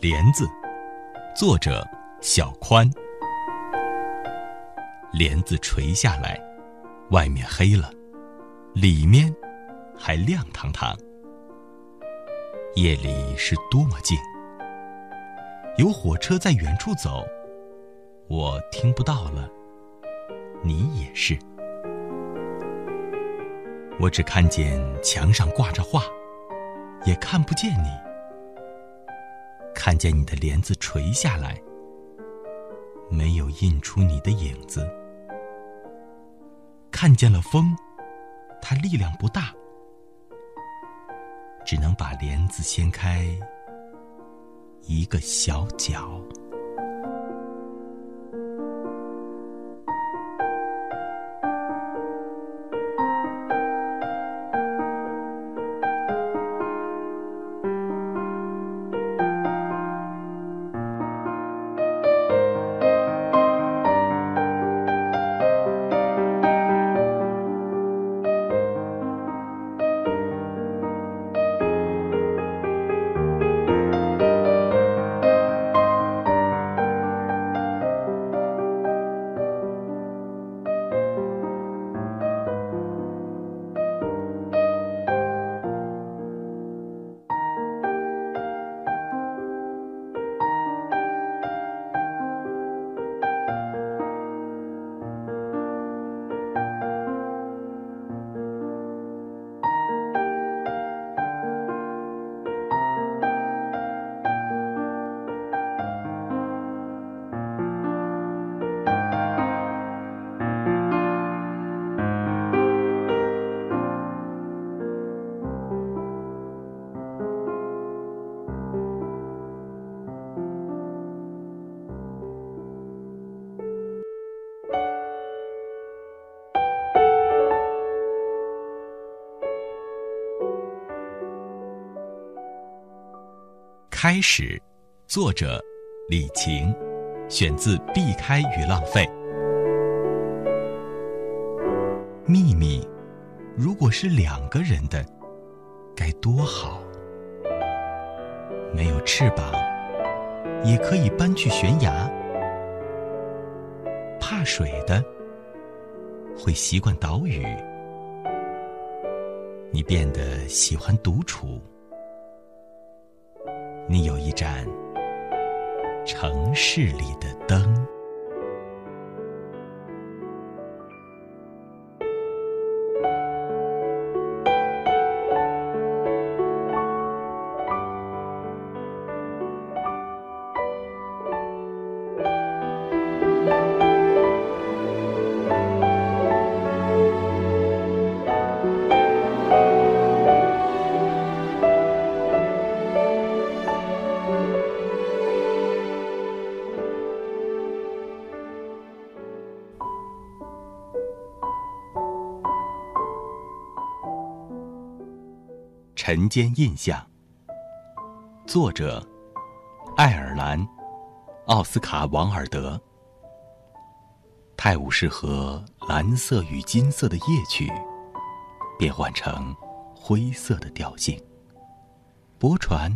帘子，作者小宽。帘子垂下来，外面黑了，里面还亮堂堂。夜里是多么静，有火车在远处走，我听不到了。你也是，我只看见墙上挂着画，也看不见你。看见你的帘子垂下来，没有印出你的影子。看见了风，它力量不大，只能把帘子掀开一个小角。开始，作者李晴，选自《避开与浪费》。秘密，如果是两个人的，该多好。没有翅膀，也可以搬去悬崖。怕水的，会习惯岛屿。你变得喜欢独处。你有一盏城市里的灯。晨间印象。作者：爱尔兰奥斯卡·王尔德。泰晤士河蓝色与金色的夜曲变换成灰色的调性。驳船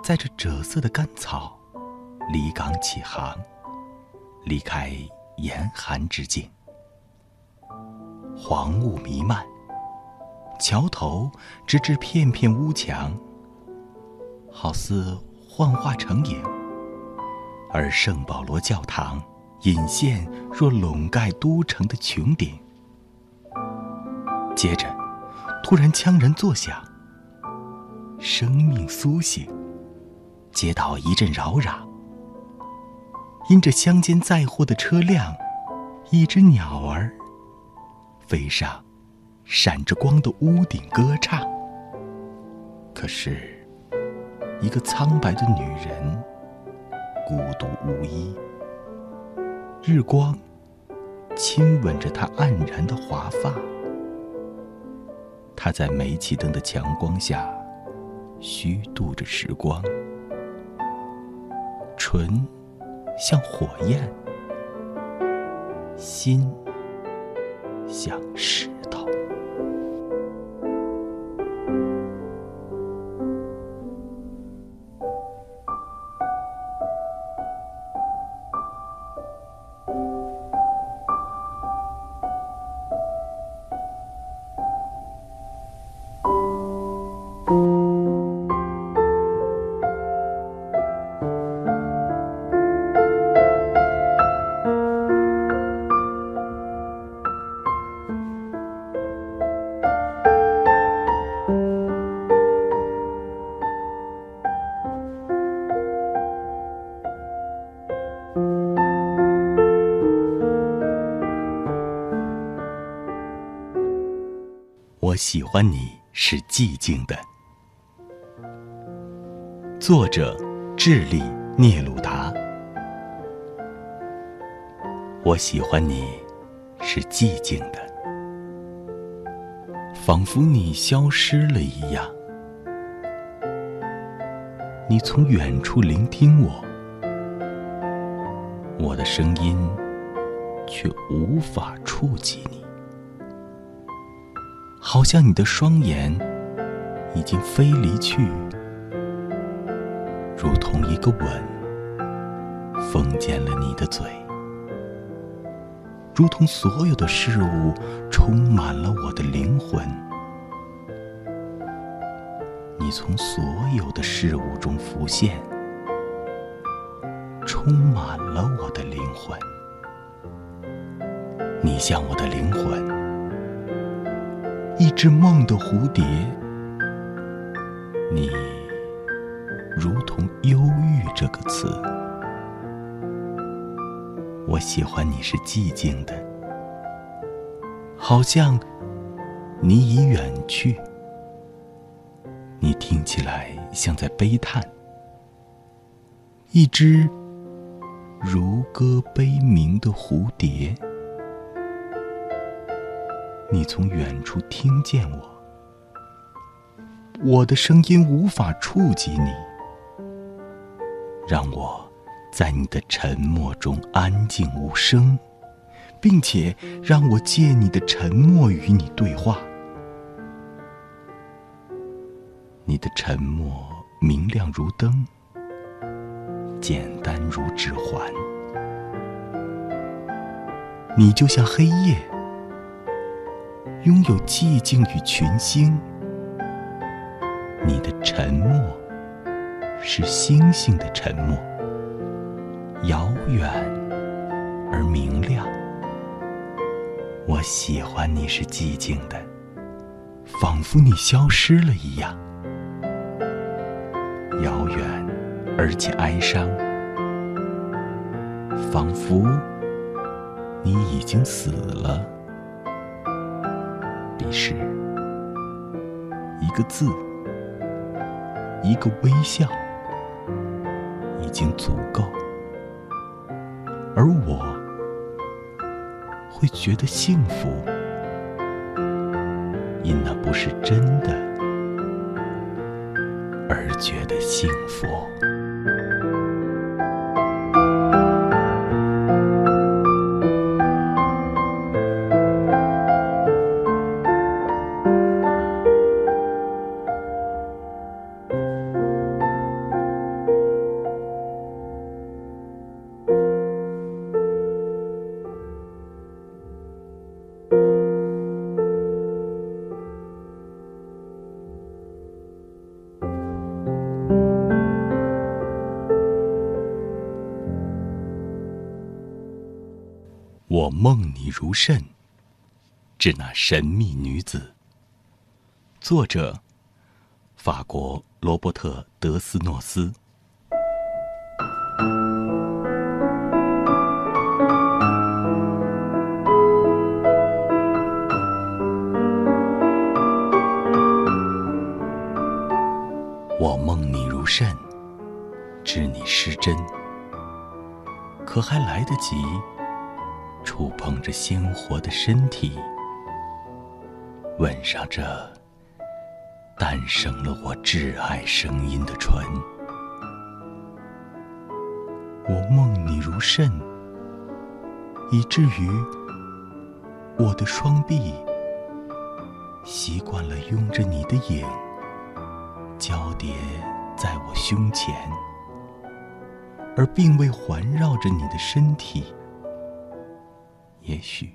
载着赭色的干草离港起航，离开严寒之境。黄雾弥漫。桥头直至片片屋墙，好似幻化成影；而圣保罗教堂隐现若笼盖都城的穹顶。接着，突然枪人作响，生命苏醒，街道一阵扰攘。因着乡间载货的车辆，一只鸟儿飞上。闪着光的屋顶歌唱，可是，一个苍白的女人，孤独无依。日光亲吻着她黯然的华发，她在煤气灯的强光下虚度着时光，唇像火焰，心像石。喜欢你是寂静的。作者：智利聂鲁达。我喜欢你是寂静的，仿佛你消失了一样。你从远处聆听我，我的声音却无法触及你，好像你的双眼已经飞离去。如同一个吻，封缄了你的嘴；如同所有的事物充满了我的灵魂。你从所有的事物中浮现，充满了我的灵魂。你像我的灵魂，一只梦的蝴蝶。你。如同忧郁这个词，我喜欢你是寂静的，好像你已远去，你听起来像在悲叹，一只如歌悲鸣的蝴蝶，你从远处听见我，我的声音无法触及你。让我在你的沉默中安静无声，并且让我借你的沉默与你对话。你的沉默明亮如灯，简单如指环。你就像黑夜，拥有寂静与群星。你的沉默。是星星的沉默，遥远而明亮。我喜欢你是寂静的，仿佛你消失了一样，遥远而且哀伤，仿佛你已经死了。彼时，一个字，一个微笑。已经足够，而我会觉得幸福，因那不是真的，而觉得幸福。我梦你如甚，致那神秘女子。作者：法国罗伯特·德斯诺斯。我梦你如甚，知你失真，可还来得及？触碰着鲜活的身体，吻上这诞生了我挚爱声音的唇。我梦你如甚，以至于我的双臂习惯了拥着你的影，交叠在我胸前，而并未环绕着你的身体。也许，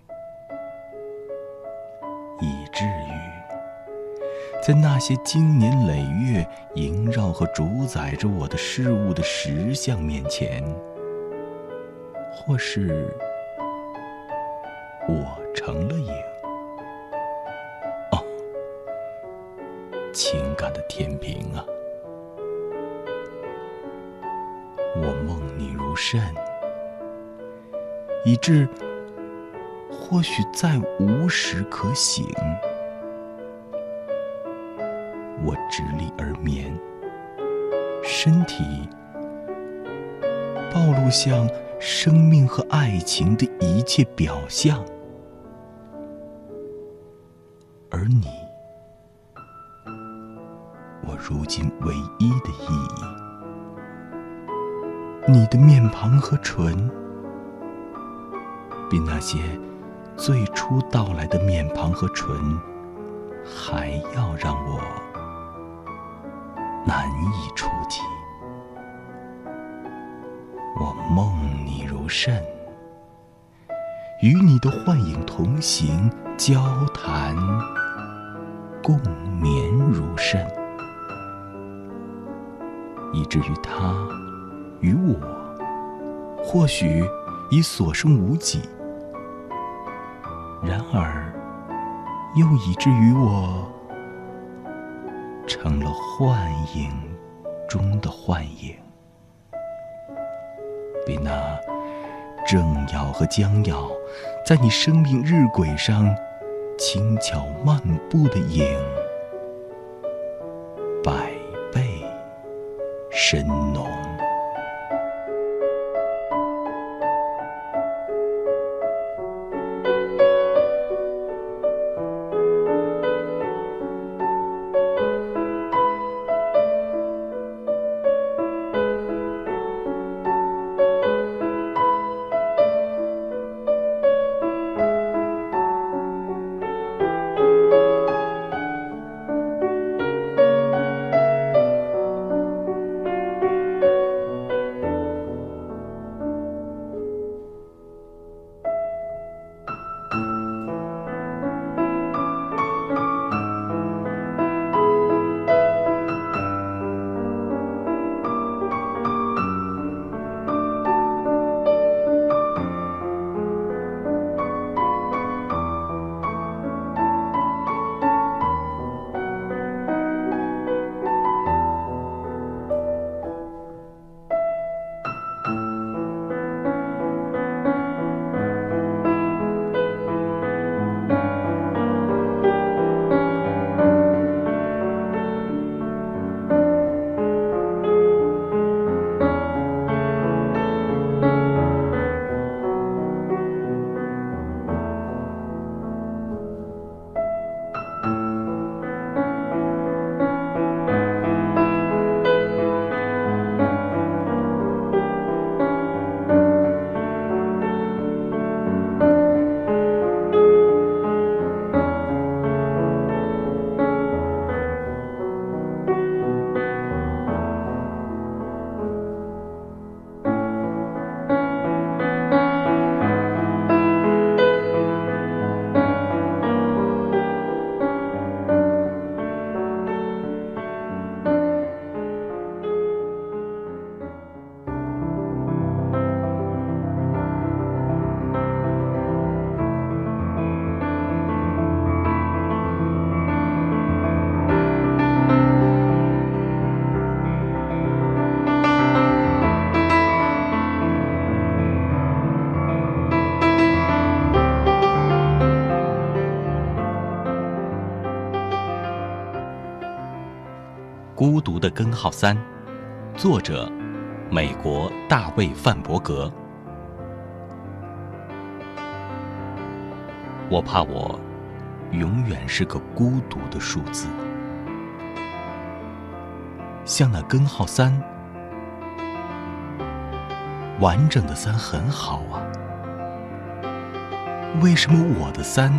以至于，在那些经年累月萦绕和主宰着我的事物的实相面前，或是我成了影。哦，情感的天平啊，我梦你如甚，以致。或许再无时可醒，我直立而眠，身体暴露向生命和爱情的一切表象，而你，我如今唯一的意义，你的面庞和唇，比那些最初到来的面庞和唇还要让我。难以触及，我梦你如甚，与你的幻影同行，交谈共眠如甚，以至于他与我，或许已所剩无几，然而又以至于我。成了幻影中的幻影，比那正要和将要在你生命日轨上轻巧漫步的影，百倍深浓。根号三，作者：美国大卫·范伯格。我怕我永远是个孤独的数字，像那根号三，完整的三很好啊，为什么我的三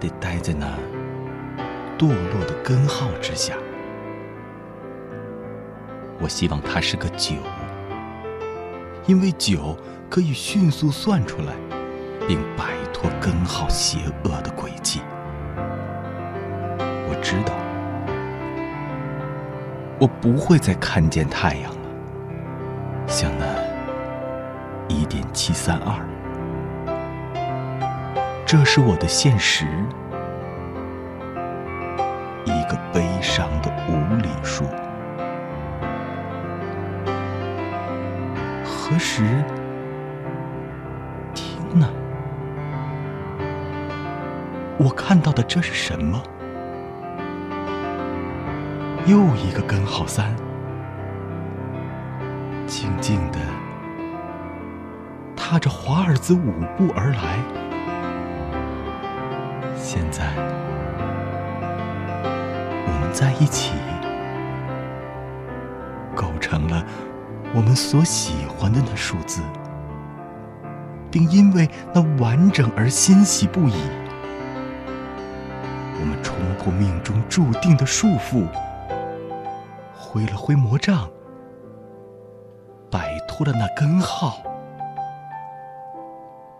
得待在那堕落的根号之下？我希望它是个九，因为九可以迅速算出来，并摆脱根号邪恶的轨迹。我知道，我不会再看见太阳了，像那一点七三二，这是我的现实，一个悲伤的何时？听呢？我看到的这是什么？又一个根号三，静静的踏着华尔兹舞步而来。现在，我们在一起，构成了我们所喜欢的那数字，并因为那完整而欣喜不已。我们冲破命中注定的束缚。挥了挥魔杖，摆脱了那根号，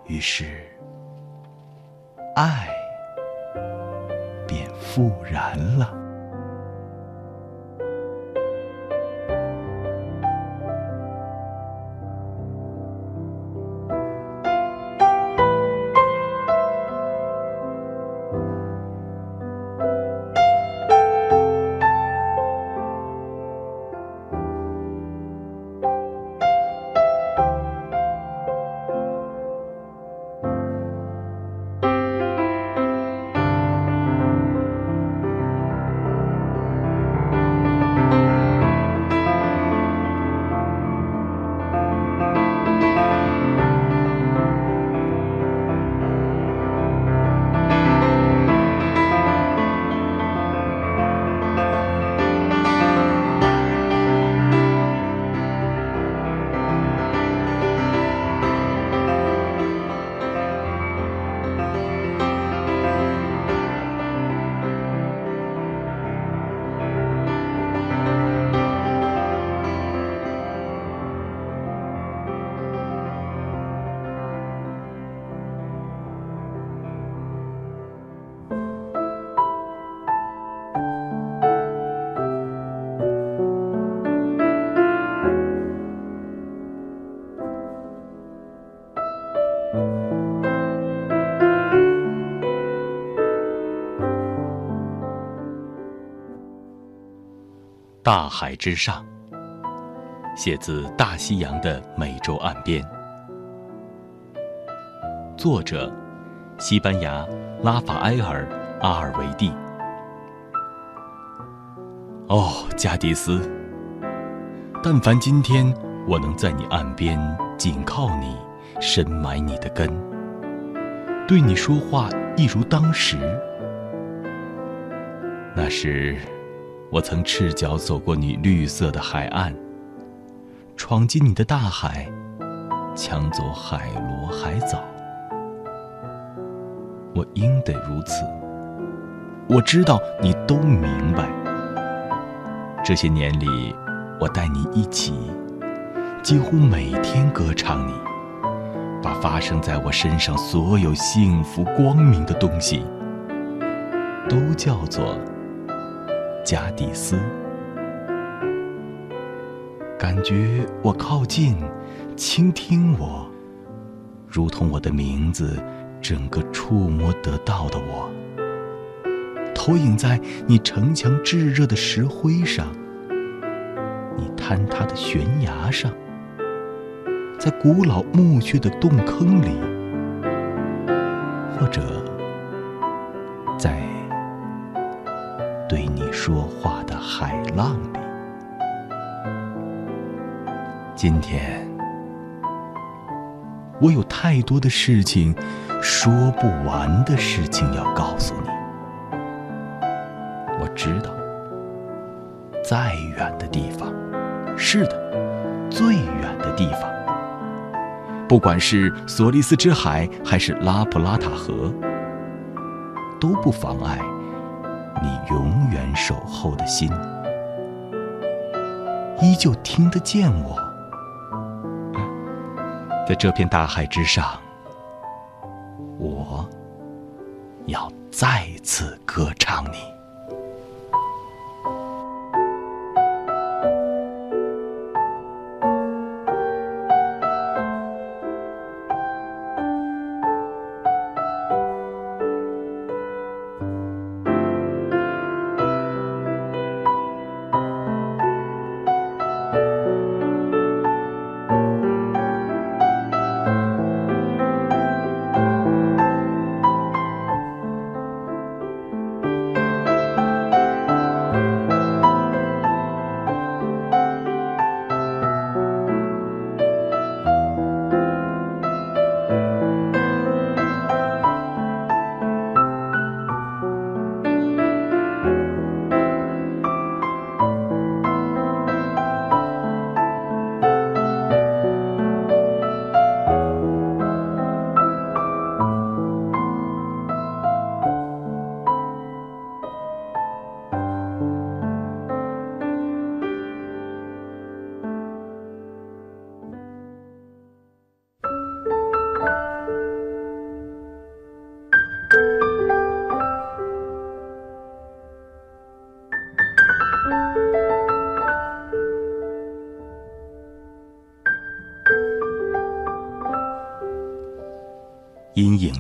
于是爱便复燃了。大海之上，写自大西洋的美洲岸边。作者：西班牙拉法埃尔·阿尔维蒂。哦，加迪斯，但凡今天我能在你岸边紧靠你，深埋你的根，对你说话一如当时，那时。我曾赤脚走过你绿色的海岸，闯进你的大海，抢走海螺海藻。我应得如此。我知道你都明白。这些年里，我带你一起，几乎每天歌唱你，把发生在我身上所有幸福光明的东西，都叫做。加蒂斯，感觉我靠近，倾听我，如同我的名字，整个触摸得到的我，投影在你城墙炙热的石灰上，你坍塌的悬崖上，在古老墓穴的洞坑里，或者在。对你说话的海浪里，今天我有太多的事情，说不完的事情要告诉你。我知道，再远的地方，是的，最远的地方，不管是索利斯之海还是拉普拉塔河，都不妨碍。你永远守候的心，依旧听得见我，在这片大海之上，我要再次歌唱你。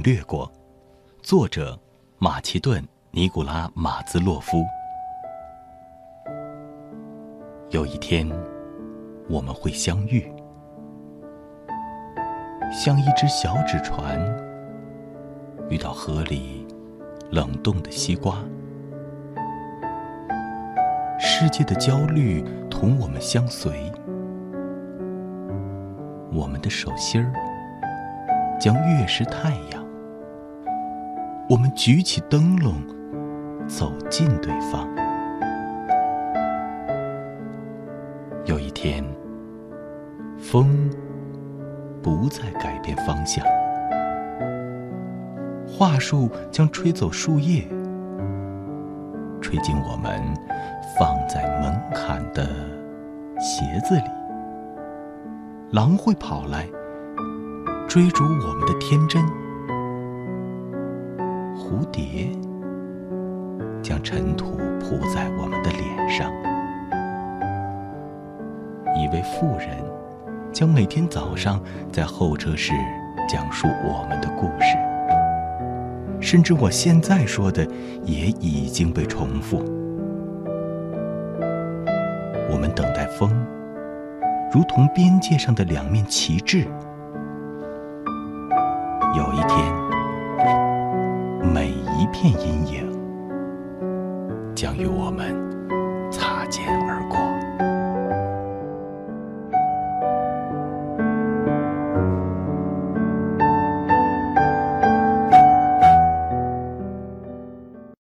阴影掠过，作者马其顿·尼古拉·马兹洛夫。有一天，我们会相遇，像一只小纸船遇到河里冷冻的西瓜。世界的焦虑同我们相随，我们的手心儿。将月食太阳，我们举起灯笼，走近对方。有一天，风不再改变方向，桦树将吹走树叶，吹进我们放在门槛的鞋子里。狼会跑来。追逐我们的天真，蝴蝶将尘土铺在我们的脸上。一位妇人将每天早上在候车室讲述我们的故事，甚至我现在说的也已经被重复。我们等待风，如同边界上的两面旗帜。一片阴影将与我们。